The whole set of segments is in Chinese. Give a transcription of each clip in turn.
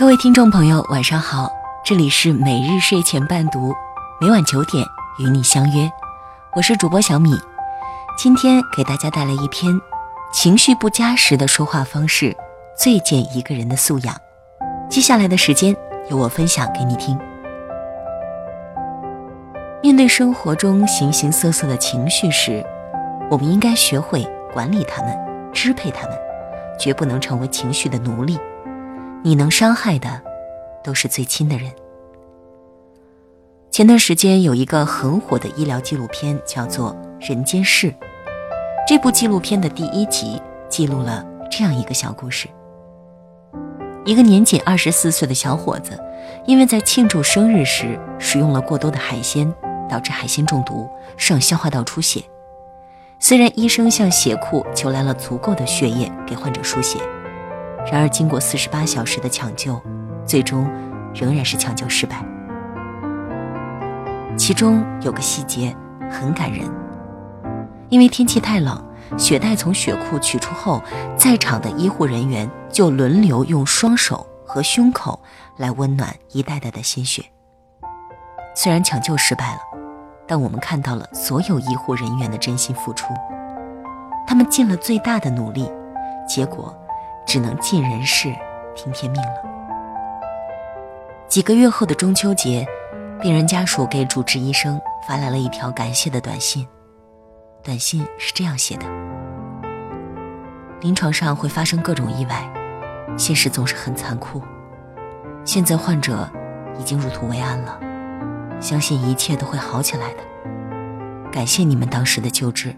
各位听众朋友，晚上好，这里是每日睡前伴读，每晚九点与你相约，我是主播小米。今天给大家带来一篇：情绪不佳时的说话方式最见一个人的素养。接下来的时间由我分享给你听。面对生活中形形色色的情绪时，我们应该学会管理他们，支配他们，绝不能成为情绪的奴隶。你能伤害的，都是最亲的人。前段时间有一个很火的医疗纪录片，叫做《人间世》。这部纪录片的第一集记录了这样一个小故事：一个年仅二十四岁的小伙子，因为在庆祝生日时食用了过多的海鲜，导致海鲜中毒，上消化道出血。虽然医生向血库求来了足够的血液给患者输血。然而，经过四十八小时的抢救，最终仍然是抢救失败。其中有个细节很感人，因为天气太冷，血袋从血库取出后，在场的医护人员就轮流用双手和胸口来温暖一袋袋的鲜血。虽然抢救失败了，但我们看到了所有医护人员的真心付出，他们尽了最大的努力，结果。只能尽人事，听天命了。几个月后的中秋节，病人家属给主治医生发来了一条感谢的短信。短信是这样写的：“临床上会发生各种意外，现实总是很残酷。现在患者已经入土为安了，相信一切都会好起来的。感谢你们当时的救治，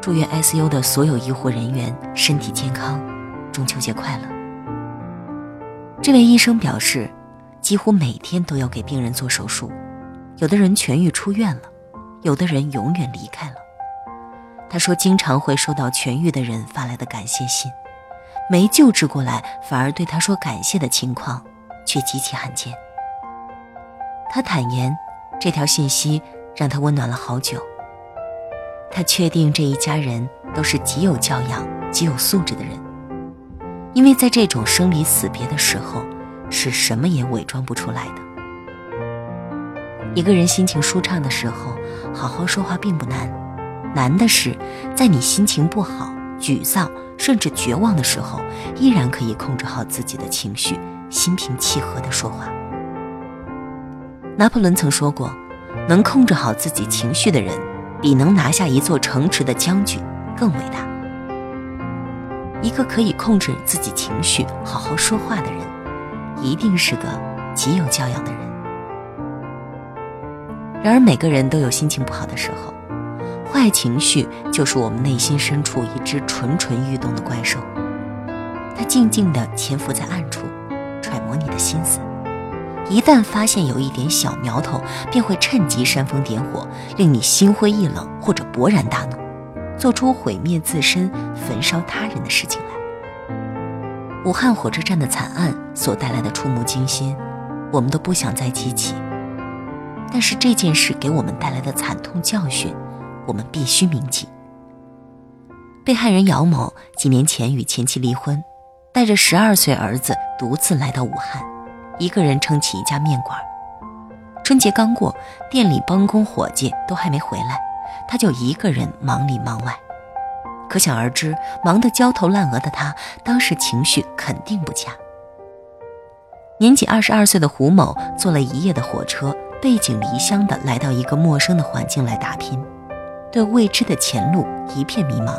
祝愿 ICU 的所有医护人员身体健康。”中秋节快乐！这位医生表示，几乎每天都要给病人做手术，有的人痊愈出院了，有的人永远离开了。他说，经常会收到痊愈的人发来的感谢信，没救治过来反而对他说感谢的情况却极其罕见。他坦言，这条信息让他温暖了好久。他确定这一家人都是极有教养、极有素质的人。因为在这种生离死别的时候，是什么也伪装不出来的。一个人心情舒畅的时候，好好说话并不难，难的是在你心情不好、沮丧甚至绝望的时候，依然可以控制好自己的情绪，心平气和地说话。拿破仑曾说过：“能控制好自己情绪的人，比能拿下一座城池的将军更伟大。”一个可以控制自己情绪、好好说话的人，一定是个极有教养的人。然而，每个人都有心情不好的时候，坏情绪就是我们内心深处一只蠢蠢欲动的怪兽，它静静地潜伏在暗处，揣摩你的心思。一旦发现有一点小苗头，便会趁机煽风点火，令你心灰意冷或者勃然大怒。做出毁灭自身、焚烧他人的事情来。武汉火车站的惨案所带来的触目惊心，我们都不想再提起。但是这件事给我们带来的惨痛教训，我们必须铭记。被害人姚某几年前与前妻离婚，带着十二岁儿子独自来到武汉，一个人撑起一家面馆。春节刚过，店里帮工伙计都还没回来。他就一个人忙里忙外，可想而知，忙得焦头烂额的他，当时情绪肯定不佳。年仅二十二岁的胡某坐了一夜的火车，背井离乡的来到一个陌生的环境来打拼，对未知的前路一片迷茫，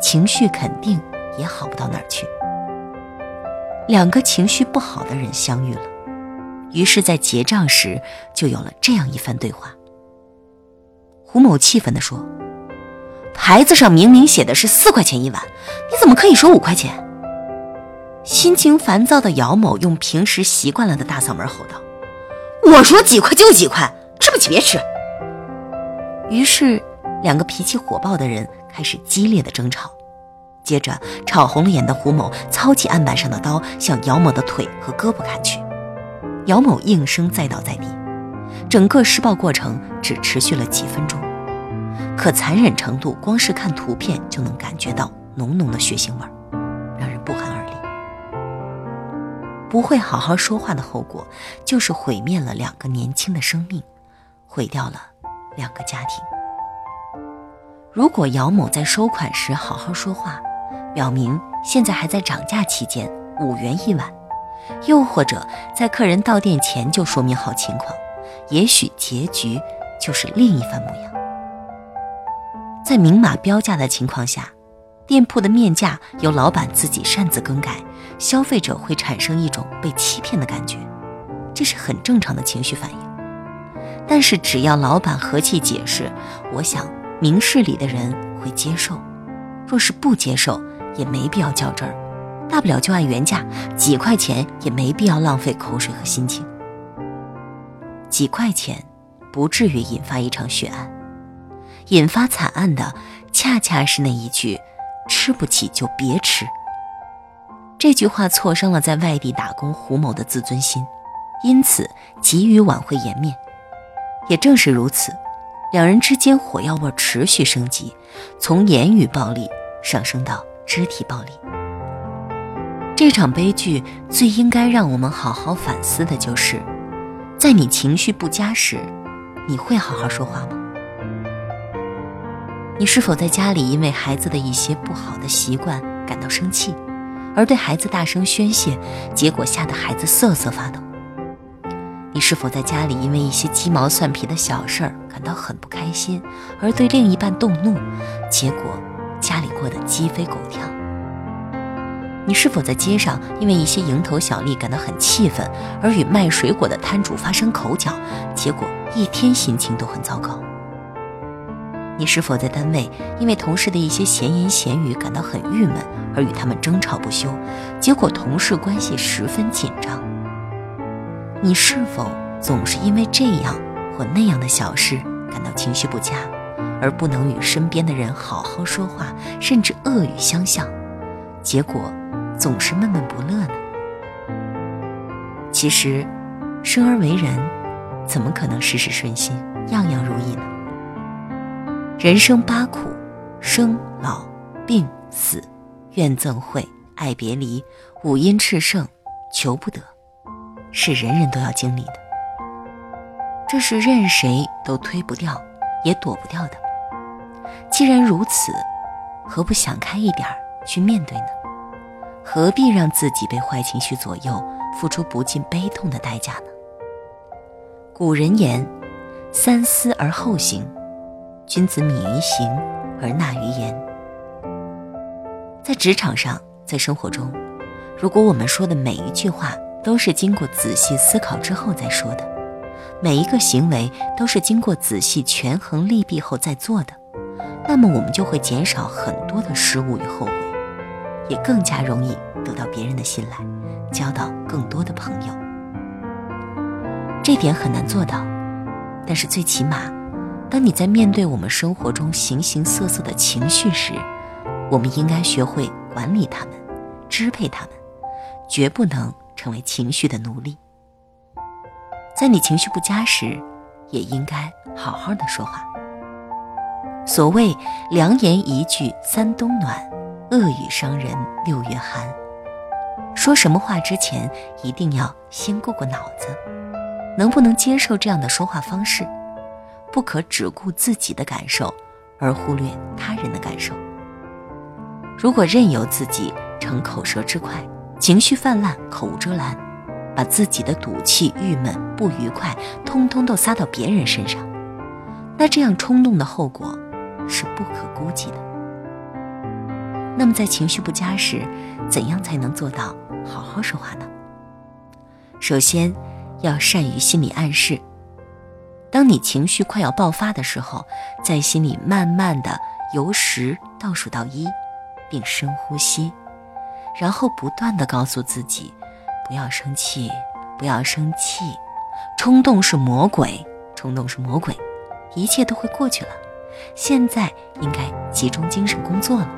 情绪肯定也好不到哪儿去。两个情绪不好的人相遇了，于是，在结账时就有了这样一番对话。胡某气愤地说：“牌子上明明写的是四块钱一碗，你怎么可以说五块钱？”心情烦躁的姚某用平时习惯了的大嗓门吼道：“我说几块就几块，吃不起别吃。”于是，两个脾气火爆的人开始激烈的争吵。接着，吵红了眼的胡某操起案板上的刀，向姚某的腿和胳膊砍去。姚某应声栽倒在地。整个施暴过程只持续了几分钟，可残忍程度，光是看图片就能感觉到浓浓的血腥味儿，让人不寒而栗。不会好好说话的后果，就是毁灭了两个年轻的生命，毁掉了两个家庭。如果姚某在收款时好好说话，表明现在还在涨价期间，五元一碗；又或者在客人到店前就说明好情况，也许结局就是另一番模样。在明码标价的情况下。店铺的面价由老板自己擅自更改，消费者会产生一种被欺骗的感觉，这是很正常的情绪反应。但是只要老板和气解释，我想明事理的人会接受。若是不接受，也没必要较真儿，大不了就按原价，几块钱也没必要浪费口水和心情。几块钱不至于引发一场血案，引发惨案的恰恰是那一句。吃不起就别吃。这句话挫伤了在外地打工胡某的自尊心，因此急于挽回颜面。也正是如此，两人之间火药味持续升级，从言语暴力上升到肢体暴力。这场悲剧最应该让我们好好反思的就是，在你情绪不佳时，你会好好说话吗？你是否在家里因为孩子的一些不好的习惯感到生气，而对孩子大声宣泄，结果吓得孩子瑟瑟发抖？你是否在家里因为一些鸡毛蒜皮的小事儿感到很不开心，而对另一半动怒，结果家里过得鸡飞狗跳？你是否在街上因为一些蝇头小利感到很气愤，而与卖水果的摊主发生口角，结果一天心情都很糟糕？你是否在单位因为同事的一些闲言闲语感到很郁闷，而与他们争吵不休，结果同事关系十分紧张？你是否总是因为这样或那样的小事感到情绪不佳，而不能与身边的人好好说话，甚至恶语相向，结果总是闷闷不乐呢？其实，生而为人，怎么可能事事顺心，样样如意呢？人生八苦，生老病死，怨憎会，爱别离，五阴炽盛，求不得，是人人都要经历的。这是任谁都推不掉，也躲不掉的。既然如此，何不想开一点去面对呢？何必让自己被坏情绪左右，付出不尽悲痛的代价呢？古人言：“三思而后行。”君子敏于行而纳于言。在职场上，在生活中，如果我们说的每一句话都是经过仔细思考之后再说的，每一个行为都是经过仔细权衡利弊后再做的，那么我们就会减少很多的失误与后悔，也更加容易得到别人的信赖，交到更多的朋友。这点很难做到，但是最起码。当你在面对我们生活中形形色色的情绪时，我们应该学会管理他们，支配他们，绝不能成为情绪的奴隶。在你情绪不佳时，也应该好好的说话。所谓良言一句三冬暖，恶语伤人六月寒。说什么话之前，一定要先过过脑子，能不能接受这样的说话方式？不可只顾自己的感受，而忽略他人的感受。如果任由自己逞口舌之快，情绪泛滥，口无遮拦，把自己的赌气、郁闷、不愉快，通通都撒到别人身上，那这样冲动的后果是不可估计的。那么，在情绪不佳时，怎样才能做到好好说话呢？首先，要善于心理暗示。当你情绪快要爆发的时候，在心里慢慢的由十倒数到一，并深呼吸，然后不断的告诉自己，不要生气，不要生气，冲动是魔鬼，冲动是魔鬼，一切都会过去了，现在应该集中精神工作了，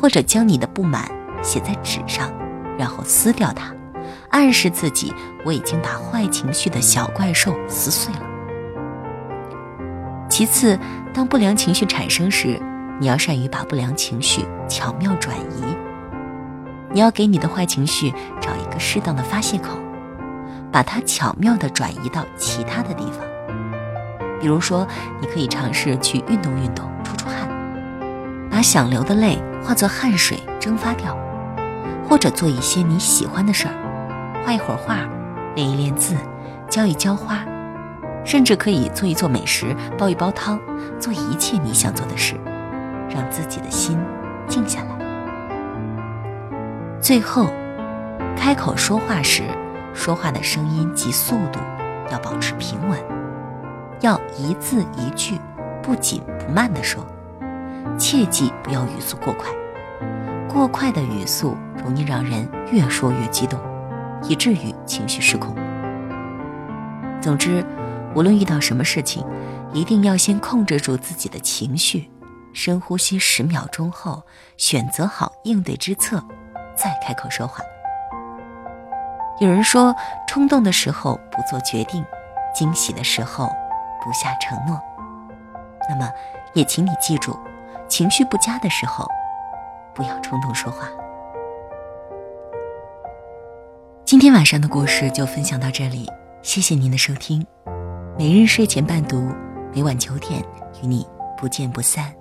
或者将你的不满写在纸上，然后撕掉它，暗示自己我已经把坏情绪的小怪兽撕碎了。其次，当不良情绪产生时，你要善于把不良情绪巧妙转移。你要给你的坏情绪找一个适当的发泄口，把它巧妙地转移到其他的地方。比如说，你可以尝试去运动运动，把想流的泪化作汗水蒸发掉；或者做一些你喜欢的事儿，画一会儿画，练一练字，浇一浇花，甚至可以做一做美食，煲一煲汤，做一切你想做的事，让自己的心静下来。最后，开口说话时，说话的声音及速度要保持平稳。要一字一句，不紧不慢地说，切记不要语速过快。过快的语速容易让人越说越激动，以至于情绪失控。总之，无论遇到什么事情，一定要先控制住自己的情绪，深呼吸十秒钟后，选择好应对之策，再开口说话。有人说，冲动的时候不做决定，惊喜的时候。不下承诺，那么也请你记住，情绪不佳的时候，不要冲动说话。今天晚上的故事就分享到这里，谢谢您的收听。每日睡前伴读，每晚九点与你不见不散。